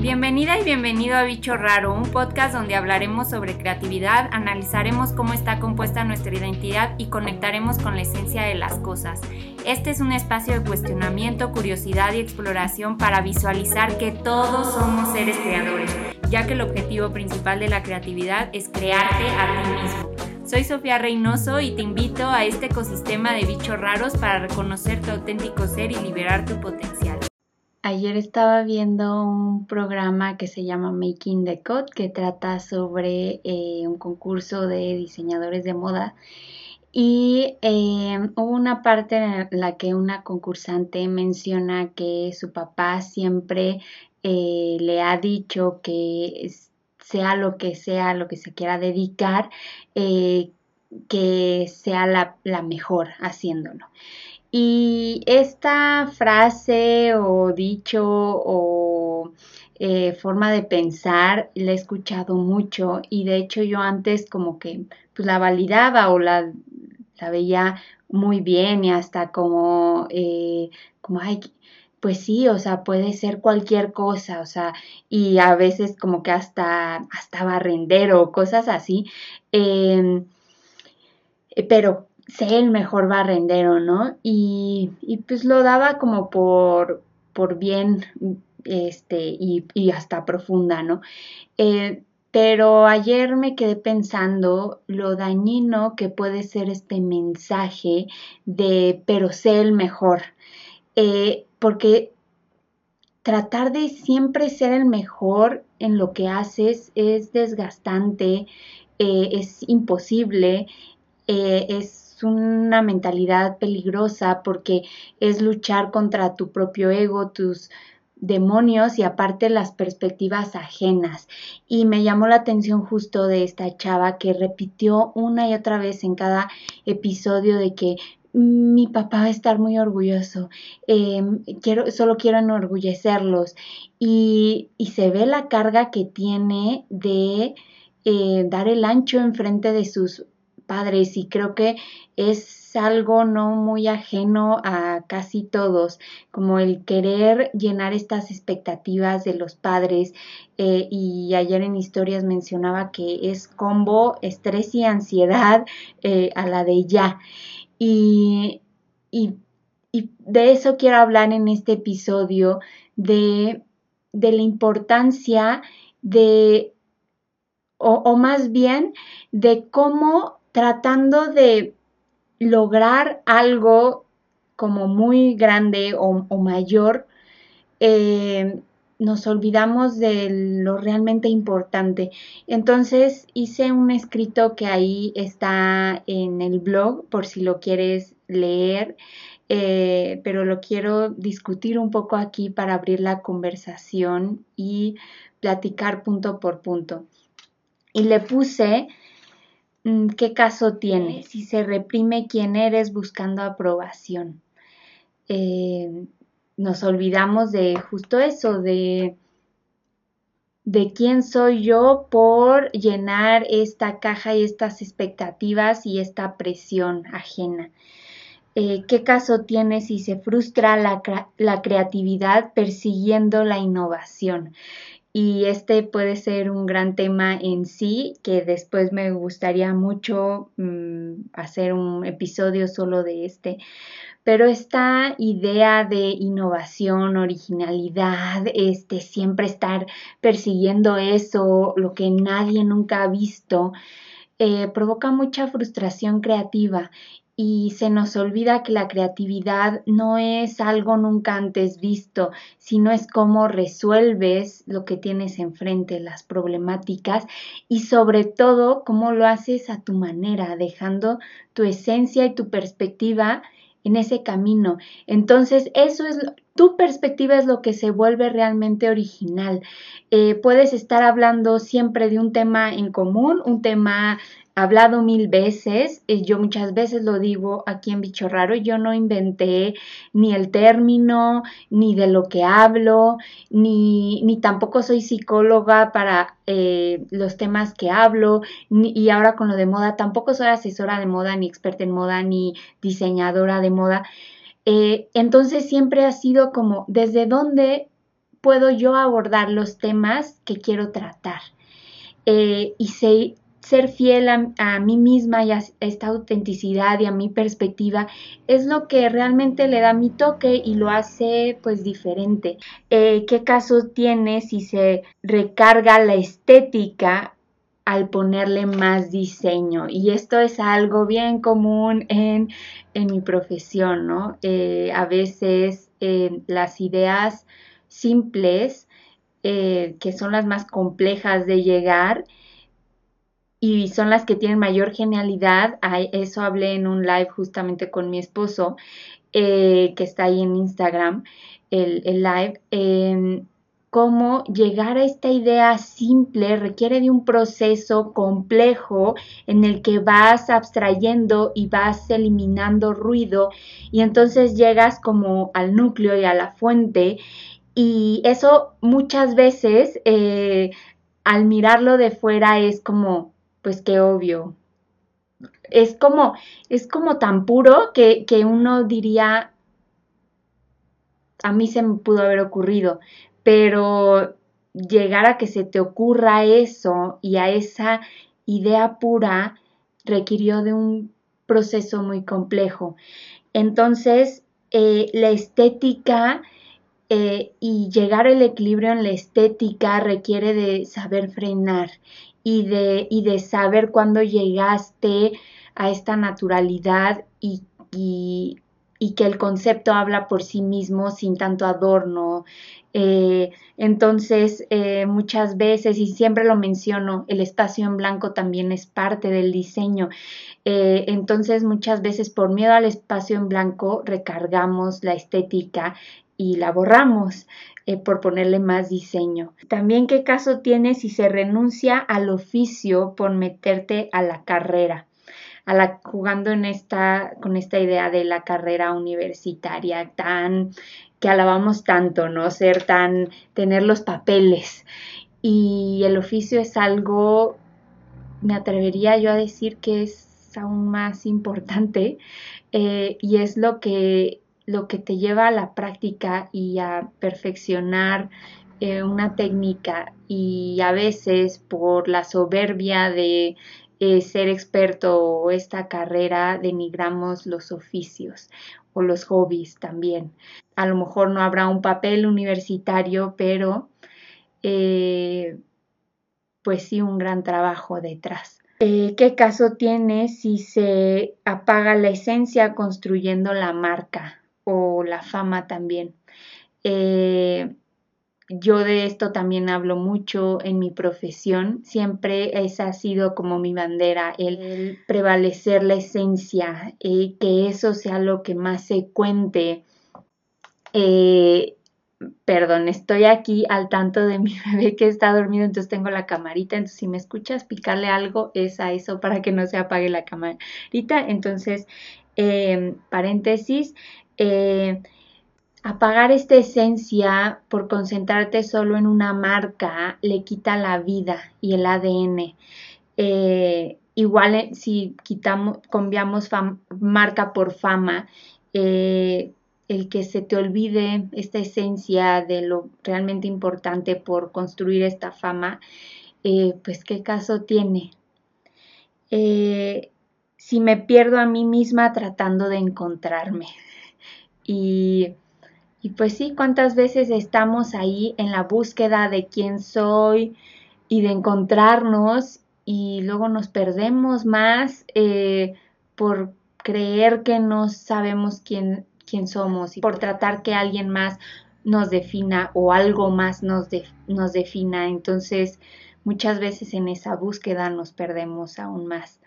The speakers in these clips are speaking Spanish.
Bienvenida y bienvenido a Bicho Raro, un podcast donde hablaremos sobre creatividad, analizaremos cómo está compuesta nuestra identidad y conectaremos con la esencia de las cosas. Este es un espacio de cuestionamiento, curiosidad y exploración para visualizar que todos somos seres creadores, ya que el objetivo principal de la creatividad es crearte a ti mismo. Soy Sofía Reynoso y te invito a este ecosistema de bichos raros para reconocer tu auténtico ser y liberar tu potencial. Ayer estaba viendo un programa que se llama Making the Code que trata sobre eh, un concurso de diseñadores de moda y eh, hubo una parte en la que una concursante menciona que su papá siempre eh, le ha dicho que sea lo que sea, lo que se quiera dedicar, que sea la, la mejor haciéndolo. Y esta frase o dicho o eh, forma de pensar la he escuchado mucho y de hecho yo antes como que pues, la validaba o la, la veía muy bien y hasta como, eh, como, ay, pues sí, o sea, puede ser cualquier cosa, o sea, y a veces como que hasta, hasta barrendero o cosas así, em, pero sé el mejor barrendero, ¿no? Y, y pues lo daba como por, por bien este, y, y hasta profunda, ¿no? Eh, pero ayer me quedé pensando lo dañino que puede ser este mensaje de pero sé el mejor. Eh, porque tratar de siempre ser el mejor en lo que haces es desgastante, eh, es imposible, es una mentalidad peligrosa porque es luchar contra tu propio ego, tus demonios y aparte las perspectivas ajenas. Y me llamó la atención justo de esta chava que repitió una y otra vez en cada episodio de que mi papá va a estar muy orgulloso, em, quiero, solo quiero enorgullecerlos y, y, se ve la carga que tiene de eh, dar el ancho enfrente de sus padres y creo que es algo no muy ajeno a casi todos, como el querer llenar estas expectativas de los padres. Eh, y ayer en historias mencionaba que es combo estrés y ansiedad eh, a la de ya. Y, y, de eso quiero hablar en este episodio, de, de la importancia de, o, o más bien, de cómo tratando de lograr algo como muy grande o, mayor, eh, nos olvidamos de lo realmente importante. Entonces hice un escrito que ahí está en el blog por si lo quieres leer, eh, pero lo quiero discutir un poco aquí para abrir la conversación y platicar punto por punto. Y le puse ¿Qué caso tiene si se reprime quién eres buscando aprobación? Eh, nos olvidamos de justo eso, de, de quién soy yo por llenar esta caja y estas expectativas y esta presión ajena. Eh, ¿Qué caso tiene si se frustra la, la creatividad persiguiendo la innovación? Y este puede ser un gran tema en sí que después me gustaría mucho mm, hacer un episodio solo de este. Pero esta idea de innovación, originalidad, este siempre estar persiguiendo eso, lo que nadie nunca ha visto, eh, provoca mucha frustración creativa y se nos olvida que la creatividad no es algo nunca antes visto, sino es cómo resuelves lo que tienes enfrente, las problemáticas y sobre todo cómo lo haces a tu manera, dejando tu esencia y tu perspectiva en ese camino. Entonces, eso es, tu perspectiva es lo que se vuelve realmente original. Eh, puedes estar hablando siempre de un tema en común, un tema hablado mil veces, eh, yo muchas veces lo digo aquí en Bicho Raro, yo no inventé ni el término, ni de lo que hablo, ni, ni tampoco soy psicóloga para eh, los temas que hablo, y ahora con lo de moda, tampoco soy asesora de moda, ni experta en moda, ni diseñadora de moda. Eh, entonces siempre ha sido como, ¿desde dónde puedo yo abordar los temas que quiero tratar. Eh, y ser fiel a, mí misma y a esta autenticidad y a mi perspectiva es lo que realmente le da mi toque y lo hace pues diferente. Eh, ¿Qué caso tiene si se recarga la estética al ponerle más diseño. Y esto es algo bien común en, mi profesión, ¿no? Eh, a veces eh, las ideas simples, eh, que son las más complejas de llegar, y son las que tienen mayor genialidad. eso hablé en un live justamente con mi esposo, que está ahí en Instagram, el live cómo llegar a esta idea simple requiere de un proceso complejo en el que vas abstrayendo y vas eliminando ruido y entonces llegas como al núcleo y a la fuente y eso muchas veces eh, al mirarlo de fuera es como pues qué obvio. Es como es como tan puro que, que uno diría a mí se me pudo haber ocurrido, pero llegar a que se te ocurra eso y a esa idea pura requirió de un proceso muy complejo. Entonces, eh, la estética eh, y llegar al equilibrio en la estética requiere de saber frenar y de, saber cuándo llegaste a esta naturalidad y, y, y que el concepto habla por sí mismo sin tanto adorno, eh, entonces, eh, muchas veces, y siempre lo menciono, el espacio en blanco también es parte del diseño. Eh, entonces, muchas veces por miedo al espacio en blanco recargamos la estética y la borramos por ponerle más diseño. También qué caso tiene si se renuncia al oficio por meterte a la carrera. Jugando en esta, con esta idea de la carrera universitaria tan que alabamos tanto, ¿no? Ser tan, tener los papeles. Y el oficio es algo, me atrevería yo a decir que es aún más importante eh, y es lo que, lo que te lleva a la práctica y a perfeccionar eh, una técnica y a veces por la soberbia de eh, ser experto o esta carrera denigramos los oficios o los hobbies también a lo mejor no habrá un papel universitario, pero eh, pues sí un gran trabajo detrás. Eh, ¿Qué caso tiene si se apaga la esencia construyendo la marca o la fama también? Yo de esto también hablo mucho en mi profesión. Siempre esa ha sido como mi bandera, el prevalecer la esencia, y que eso sea lo que más se cuente eh, perdón, estoy aquí al tanto de mi bebé que está dormido, entonces tengo la camarita, entonces si me escuchas picarle algo es a eso para que no se apague la camarita. Entonces, em, paréntesis, eh, apagar esta esencia por concentrarte solo en una marca le quita la vida y el ADN. Eh, igual si quitamos, cambiamos marca por fama, eh, el que se te olvide esta esencia de lo realmente importante por construir esta fama, eh, pues qué caso tiene. Eh, si me pierdo a mí misma tratando de encontrarme. Y, y pues sí, cuántas veces estamos ahí en la búsqueda de quién soy y de encontrarnos y luego nos perdemos más eh, por creer que no sabemos quién quién somos y por tratar que alguien más nos defina o algo más nos, nos defina. Entonces, muchas veces en esa búsqueda nos perdemos aún más.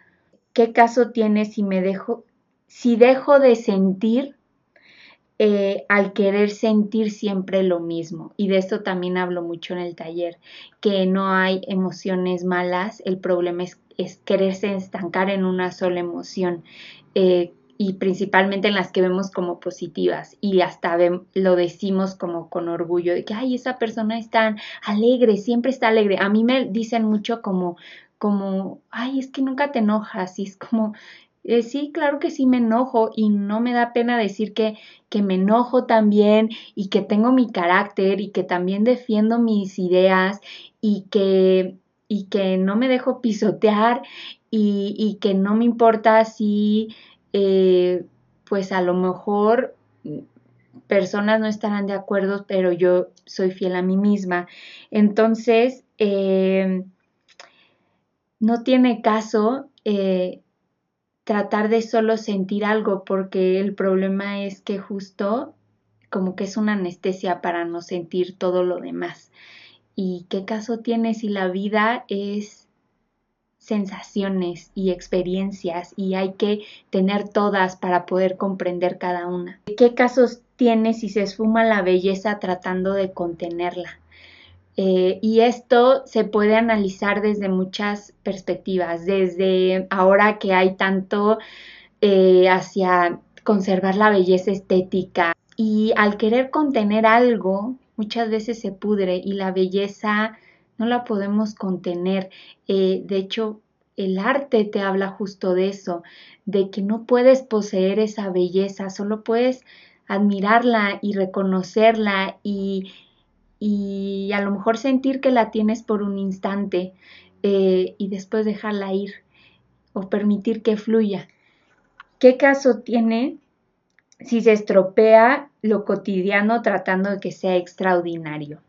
¿Qué caso tiene si me dejo, si dejo de sentir eh, al querer sentir siempre lo mismo? Y de esto también hablo mucho en el taller, que no hay emociones malas, el problema es, quererse estancar en una sola emoción. Eh, y principalmente en las que vemos como positivas y hasta lo decimos como con orgullo de que, ay, esa persona es tan alegre, siempre está alegre. A mí me dicen mucho como, como, ay, es que nunca te enojas y es como, Eh, sí, claro que sí me enojo y no me da pena decir que, que me enojo también y que tengo mi carácter y que también defiendo mis ideas y que, y que no me dejo pisotear y, y que no me importa si eh, pues a lo mejor personas no estarán de acuerdo, pero yo soy fiel a mí misma. Entonces, eh, no tiene caso eh, tratar de solo sentir algo, porque el problema es que justo como que es una anestesia para no sentir todo lo demás. ¿Y qué caso tiene si la vida es sensaciones y experiencias y hay que tener todas para poder comprender cada una? ¿Qué casos tiene si se esfuma la belleza tratando de contenerla? Eh, y esto se puede analizar desde muchas perspectivas, desde ahora que hay tanto eh, hacia conservar la belleza estética y al querer contener algo, muchas veces se pudre y la belleza no la podemos contener. Eh, de hecho, el arte te habla justo de eso, de que no puedes poseer esa belleza, solo puedes admirarla y reconocerla y, y a lo mejor sentir que la tienes por un instante eh, y después dejarla ir o permitir que fluya. ¿Qué caso tiene si se estropea lo cotidiano tratando de que sea extraordinario?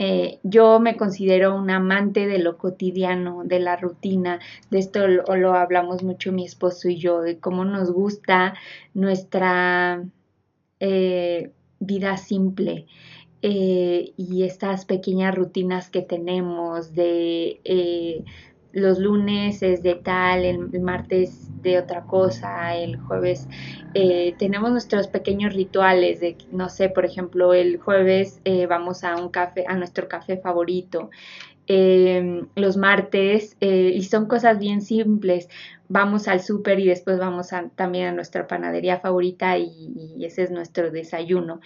Eh, yo me considero un amante de lo cotidiano, de la rutina, de esto lo, lo, hablamos mucho mi esposo y yo, de cómo nos gusta nuestra eh, vida simple. Eh, y estas pequeñas rutinas que tenemos de eh, los lunes es de tal, el, martes de otra cosa, el jueves eh, tenemos nuestros pequeños rituales de, no sé, por ejemplo, el jueves vamos a un café, a nuestro café favorito, los martes y son cosas bien simples. Vamos al súper y después vamos también a nuestra panadería favorita y, ese es nuestro desayuno.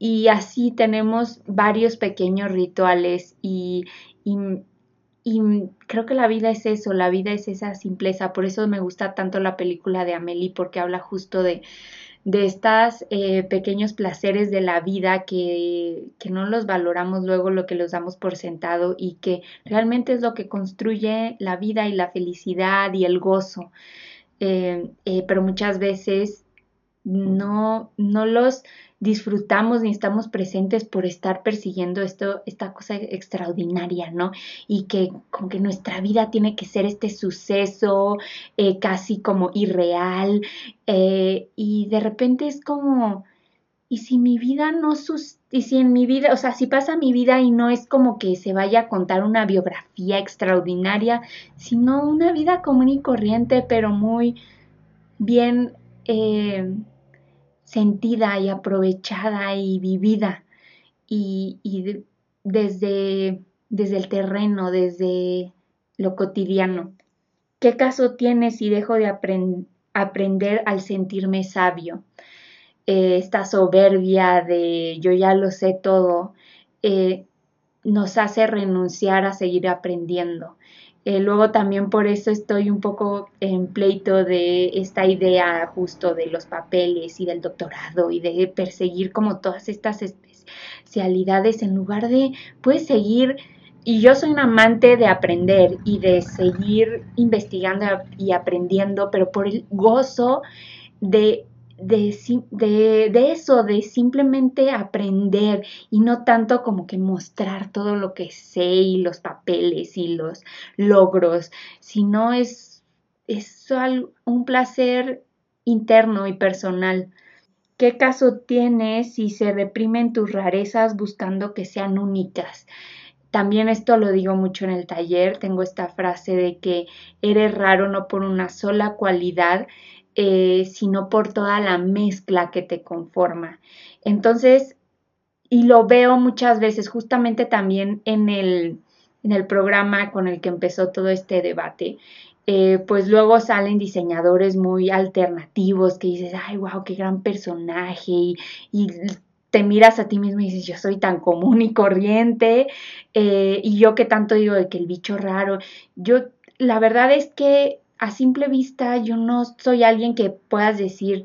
Y así tenemos varios pequeños rituales y, y, y creo que la vida es eso, la vida es esa simpleza. Por eso me gusta tanto la película de Amelie porque habla justo de de estos eh, pequeños placeres de la vida que, que, no los valoramos luego, lo que los damos por sentado y que realmente es lo que construye la vida y la felicidad y el gozo. Eh, eh, pero muchas veces no, no los disfrutamos ni estamos presentes por estar persiguiendo esto, esta cosa extraordinaria, ¿no? Y que con que nuestra vida tiene que ser este suceso eh, casi como irreal eh, y de repente es como, ¿y si mi vida no sus y si en mi vida, o sea, si pasa mi vida y no es como que se vaya a contar una biografía extraordinaria, sino una vida común y corriente, pero muy bien eh, sentida y aprovechada y vivida y, desde, desde el terreno, desde lo cotidiano. ¿Qué caso tiene si dejo de aprender al sentirme sabio? Eh, esta soberbia de yo ya lo sé todo eh, nos hace renunciar a seguir aprendiendo. Eh, luego también por eso estoy un poco en pleito de esta idea justo de los papeles y del doctorado y de perseguir como todas estas especialidades en lugar de pues seguir. Y yo soy un amante de aprender y de seguir investigando y aprendiendo, pero por el gozo de de, de, eso, de simplemente aprender y no tanto como que mostrar todo lo que sé y los papeles y los logros, sino es, es un placer interno y personal. ¿Qué caso tiene si se reprimen tus rarezas buscando que sean únicas? También esto lo digo mucho en el taller, tengo esta frase de que eres raro no por una sola cualidad, eh, sino por toda la mezcla que te conforma. Entonces, y lo veo muchas veces justamente también en el, en el programa con el que empezó todo este debate, eh, pues luego salen diseñadores muy alternativos que dices, ay, wow, qué gran personaje, y, te miras a ti mismo y dices, yo soy tan común y corriente, eh, y yo que tanto digo de que el bicho raro, yo, la verdad es que a simple vista yo no soy alguien que puedas decir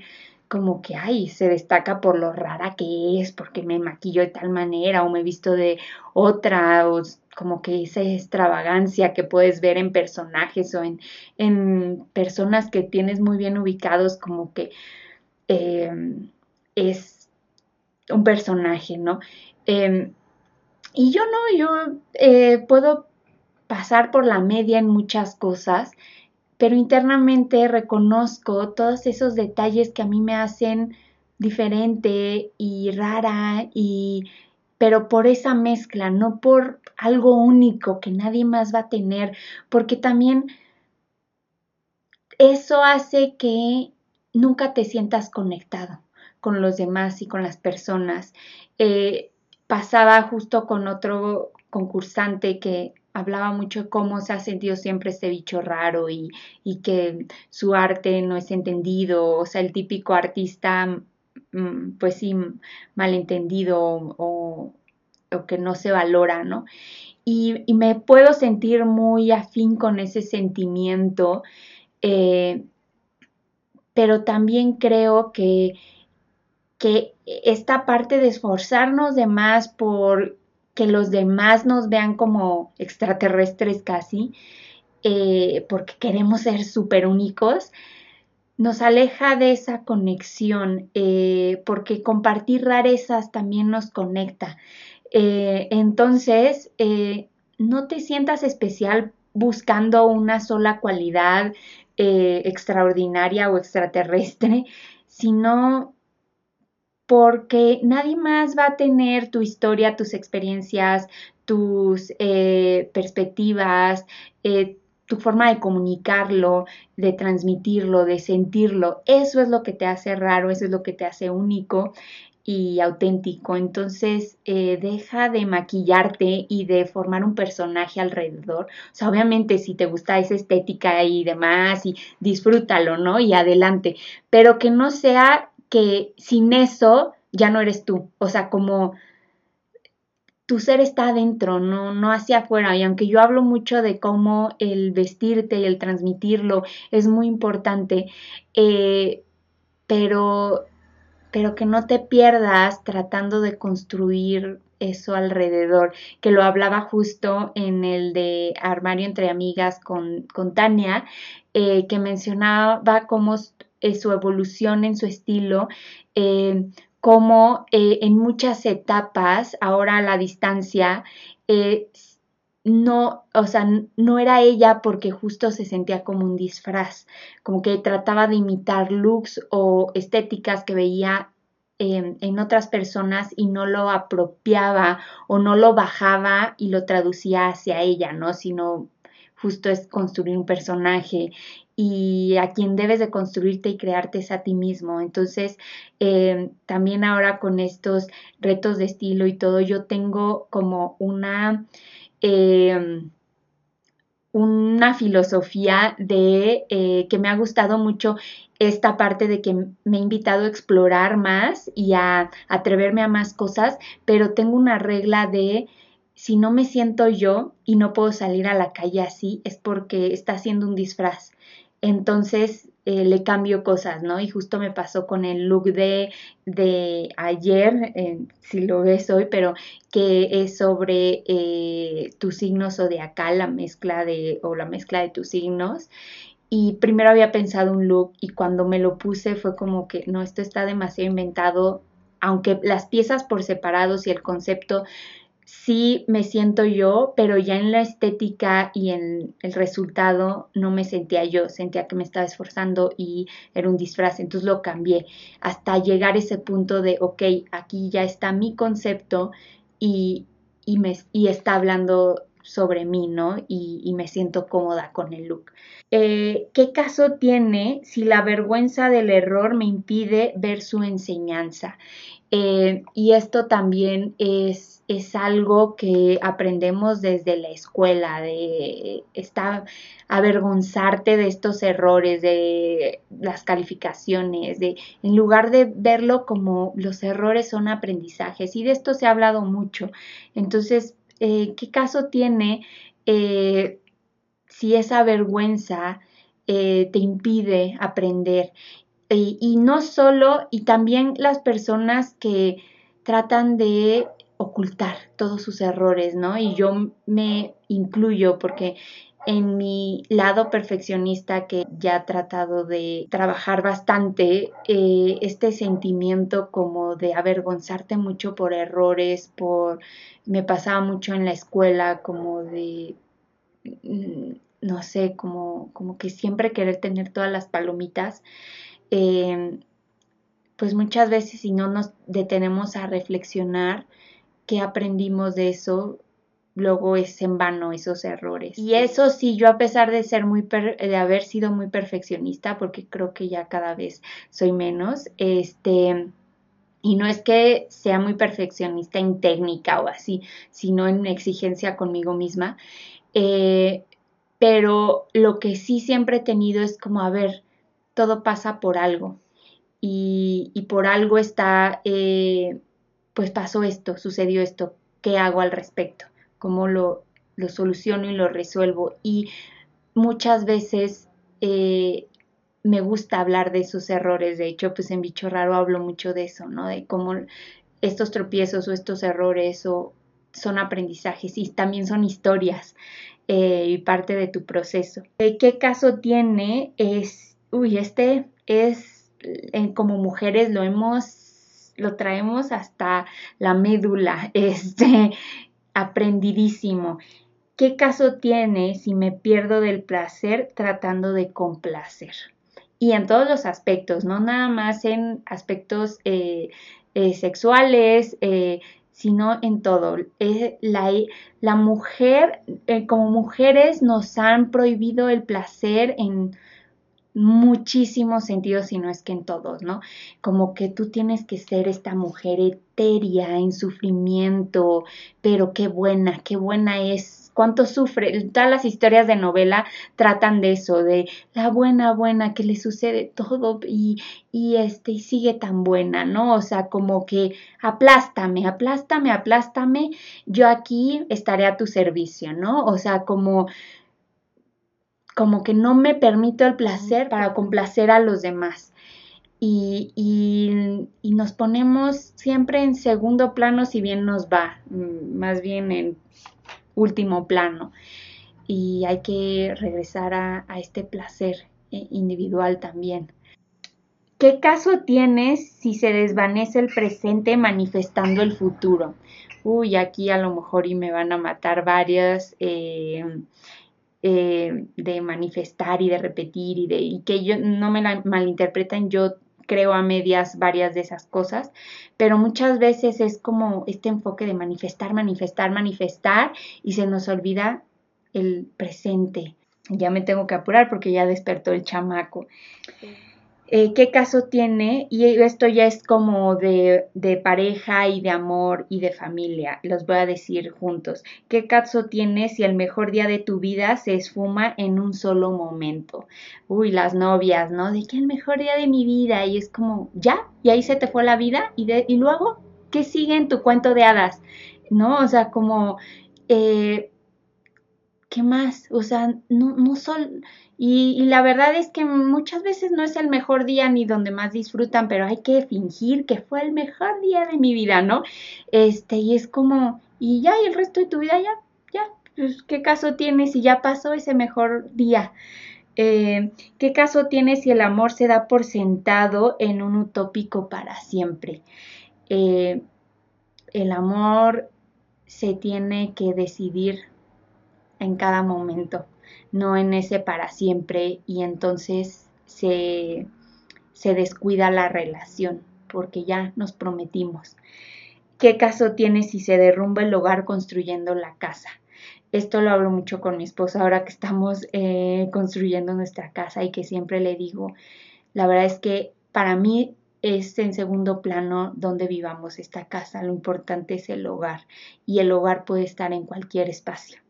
como que, ay, se destaca por lo rara que es, porque me maquillo de tal manera o me visto de otra, o como que esa extravagancia que puedes ver en personajes o en, en personas que tienes muy bien ubicados, como que em, es un personaje, ¿no? Em, y yo no, yo eh, puedo pasar por la media en muchas cosas, pero internamente reconozco todos esos detalles que a mí me hacen diferente y rara y pero por esa mezcla, no por algo único que nadie más va a tener, porque también eso hace que nunca te sientas conectado con los demás y con las personas. Eh, pasaba justo con otro concursante que hablaba mucho de cómo se ha sentido siempre este bicho raro y, y, que su arte no es entendido, o sea, el típico artista Mm, pues sí, malentendido o, o, que no se valora, ¿no? Y, me puedo sentir muy afín con ese sentimiento, eh, pero también creo que, que esta parte de esforzarnos de más por que los demás nos vean como extraterrestres casi, eh, porque queremos ser súper únicos, nos aleja de esa conexión, eh, porque compartir rarezas también nos conecta. Eh, entonces, no te sientas especial buscando una sola cualidad extraordinaria o extraterrestre, sino porque nadie más va a tener tu historia, tus experiencias, tus perspectivas, tu forma de comunicarlo, de transmitirlo, de sentirlo, eso es lo que te hace raro, eso es lo que te hace único y auténtico. Entonces, eh, deja de maquillarte y de formar un personaje alrededor. O sea, obviamente si te gusta esa estética y demás, y disfrútalo, ¿no? Y adelante. Pero que no sea que sin eso ya no eres tú. O sea, como tu ser está adentro, no, no hacia afuera. Y aunque yo hablo mucho de cómo el vestirte y el transmitirlo es muy importante, eh, pero, pero que no te pierdas tratando de construir eso alrededor, que lo hablaba justo en el de Armario entre Amigas con, con Tania, eh, que mencionaba cómo su evolución en su estilo, eh, como eh, en muchas etapas, ahora a la distancia, eh, no, o sea, no era ella porque justo se sentía como un disfraz, como que trataba de imitar looks o estéticas que veía en otras personas y no lo apropiaba o no lo bajaba y lo traducía hacia ella, ¿no? Sino justo es construir un personaje y a quien debes de construirte y crearte es a ti mismo. Entonces, eh, también ahora con estos retos de estilo y todo, yo tengo como una... Eh, una filosofía de eh, que me ha gustado mucho esta parte de que me he invitado a explorar más y a atreverme a más cosas, pero tengo una regla de si no me siento yo y no puedo salir a la calle así, es porque está haciendo un disfraz entonces eh, le cambio cosas, ¿no? Y justo me pasó con el look de, de ayer, si lo ves hoy, pero que es sobre eh, tu signo zodiacal, la mezcla de, o la mezcla de tus signos. Y primero había pensado un look y cuando me lo puse fue como que no, esto está demasiado inventado, aunque las piezas por separados y el concepto sí me siento yo, pero ya en la estética y en el resultado no me sentía yo, sentía que me estaba esforzando y era un disfraz, entonces lo cambié hasta llegar a ese punto de, ok, aquí ya está mi concepto y, y, me, y está hablando sobre mí, ¿no? Y, me siento cómoda con el look. Eh, ¿Qué caso tiene si la vergüenza del error me impide ver su enseñanza? Eh, y esto también es, es, algo que aprendemos desde la escuela, de avergonzarte de estos errores, de las calificaciones, de en lugar de verlo como los errores son aprendizajes. Y de esto se ha hablado mucho. Entonces, eh, ¿qué caso tiene eh, si esa vergüenza te impide aprender. Y no solo, y también las personas que tratan de ocultar todos sus errores, ¿no? Y yo me incluyo porque en mi lado perfeccionista que ya he tratado de trabajar bastante, eh, este sentimiento como de avergonzarte mucho por errores, por me pasaba mucho en la escuela como de mm, no sé, como, como que siempre querer tener todas las palomitas. Em, pues muchas veces si no nos detenemos a reflexionar qué aprendimos de eso, luego es en vano esos errores. Y eso sí, yo a pesar de ser muy de haber sido muy perfeccionista, porque creo que ya cada vez soy menos, este y no es que sea muy perfeccionista en técnica o así, sino en exigencia conmigo misma. Eh, pero lo que sí siempre he tenido es como, a ver, todo pasa por algo. Y, por algo está, eh, pues pasó esto, sucedió esto, ¿qué hago al respecto? cómo lo, lo soluciono y lo resuelvo. Y muchas veces eh, me gusta hablar de esos errores. De hecho, pues en Bicho Raro hablo mucho de eso, ¿no? De cómo estos tropiezos o estos errores o son aprendizajes y también son historias eh, y parte de tu proceso. ¿Qué caso tiene? Es, uy, este es, como mujeres lo hemos, lo traemos hasta la médula, este, aprendidísimo. ¿Qué caso tiene si me pierdo del placer tratando de complacer? Y en todos los aspectos, no nada más en aspectos eh, eh, sexuales, eh, sino en todo. la mujer, como mujeres, nos han prohibido el placer en muchísimos sentidos, si no es que en todos, ¿no? Como que tú tienes que ser esta mujer etérea, en sufrimiento, pero qué buena, qué buena es, cuánto sufre. Todas las historias de novela tratan de eso, de la buena, buena, que le sucede todo y, y este, y sigue tan buena, ¿no? O sea, como que aplástame, aplástame, aplástame, yo aquí estaré a tu servicio, ¿no? O sea, como como que no me permito el placer para complacer a los demás. Y, y, nos ponemos siempre en segundo plano si bien nos va, mm, más bien en último plano. Y hay que regresar a, a este placer eh, individual también. ¿Qué caso tienes si se desvanece el presente manifestando el futuro? Uy, aquí a lo mejor y me van a matar varias eh, eh, de manifestar y de repetir y de y que yo no me la malinterpreten, yo creo a medias varias de esas cosas, pero muchas veces es como este enfoque de manifestar, manifestar, manifestar y se nos olvida el presente. Ya me tengo que apurar porque ya despertó el chamaco. Eh, qué caso tiene, y esto ya es como de, de, pareja y de amor y de familia, los voy a decir juntos, qué caso tiene si el mejor día de tu vida se esfuma en un solo momento. Uy, las novias, ¿no? De que el mejor día de mi vida y es como, ya, y ahí se te fue la vida y, luego, ¿qué sigue en tu cuento de hadas? ¿No? O sea, como... Eh, ¿qué más? O sea, no, no son... Y, la verdad es que muchas veces no es el mejor día ni donde más disfrutan, pero hay que fingir que fue el mejor día de mi vida, ¿no? Este, y es como, y ya, y el resto de tu vida ya, ya, pues, ¿qué caso tiene si ya pasó ese mejor día? Eh, ¿Qué caso tiene si el amor se da por sentado en un utópico para siempre? Eh, el amor se tiene que decidir en cada momento, no en ese para siempre y entonces se, se descuida la relación porque ya nos prometimos. ¿Qué caso tiene si se derrumba el hogar construyendo la casa? Esto lo hablo mucho con mi esposa ahora que estamos eh, construyendo nuestra casa y que siempre le digo, la verdad es que para mí es en segundo plano donde vivamos esta casa, lo importante es el hogar y el hogar puede estar en cualquier espacio.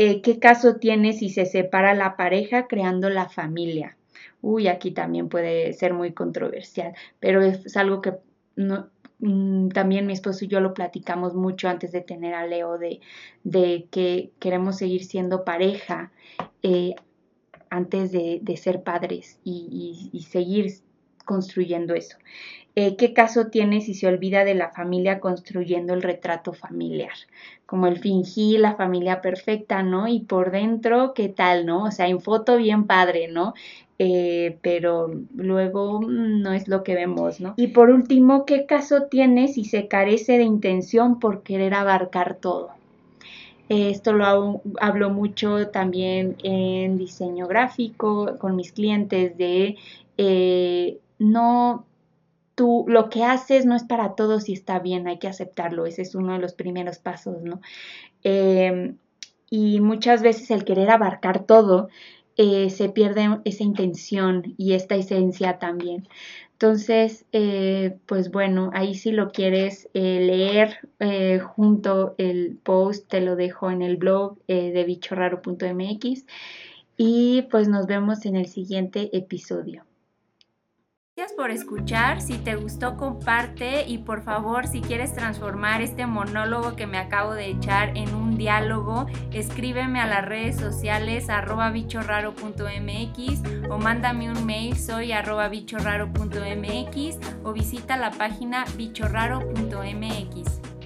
Eh, ¿Qué caso tiene si se separa la pareja creando la familia? Uy, aquí también puede ser muy controversial, pero es algo que mm, también mi esposo y yo lo platicamos mucho antes de tener a Leo, de, que queremos seguir siendo pareja. Eh, antes de, ser padres y, seguir construyendo eso. Eh, ¿Qué caso tiene si se olvida de la familia construyendo el retrato familiar? Como el fingí la familia perfecta, ¿no? Y por dentro, ¿qué tal, no? O sea, en foto bien padre, ¿no? Eh, pero luego mm, no es lo que vemos, ¿no? Y por último, ¿qué caso tiene si se carece de intención por querer abarcar todo? Esto lo hablo mucho también en diseño gráfico con mis clientes de eh, no, tú lo que haces no es para todos y está bien, hay que aceptarlo, ese es uno de los primeros pasos, ¿no? Em, y muchas veces el querer abarcar todo eh, se pierde esa intención y esta esencia también. Entonces, eh, pues bueno, ahí si lo quieres eh, leer junto el post, te lo dejo en el blog de bichorraro.mx y pues nos vemos en el siguiente episodio. Gracias por escuchar. Si te gustó, comparte y por favor, si quieres transformar este monólogo que me acabo de echar en un diálogo, escríbeme a las redes sociales arroba bichorraro.mx o mándame un mail soy arroba bichorraro.mx o visita la página bichorraro.mx.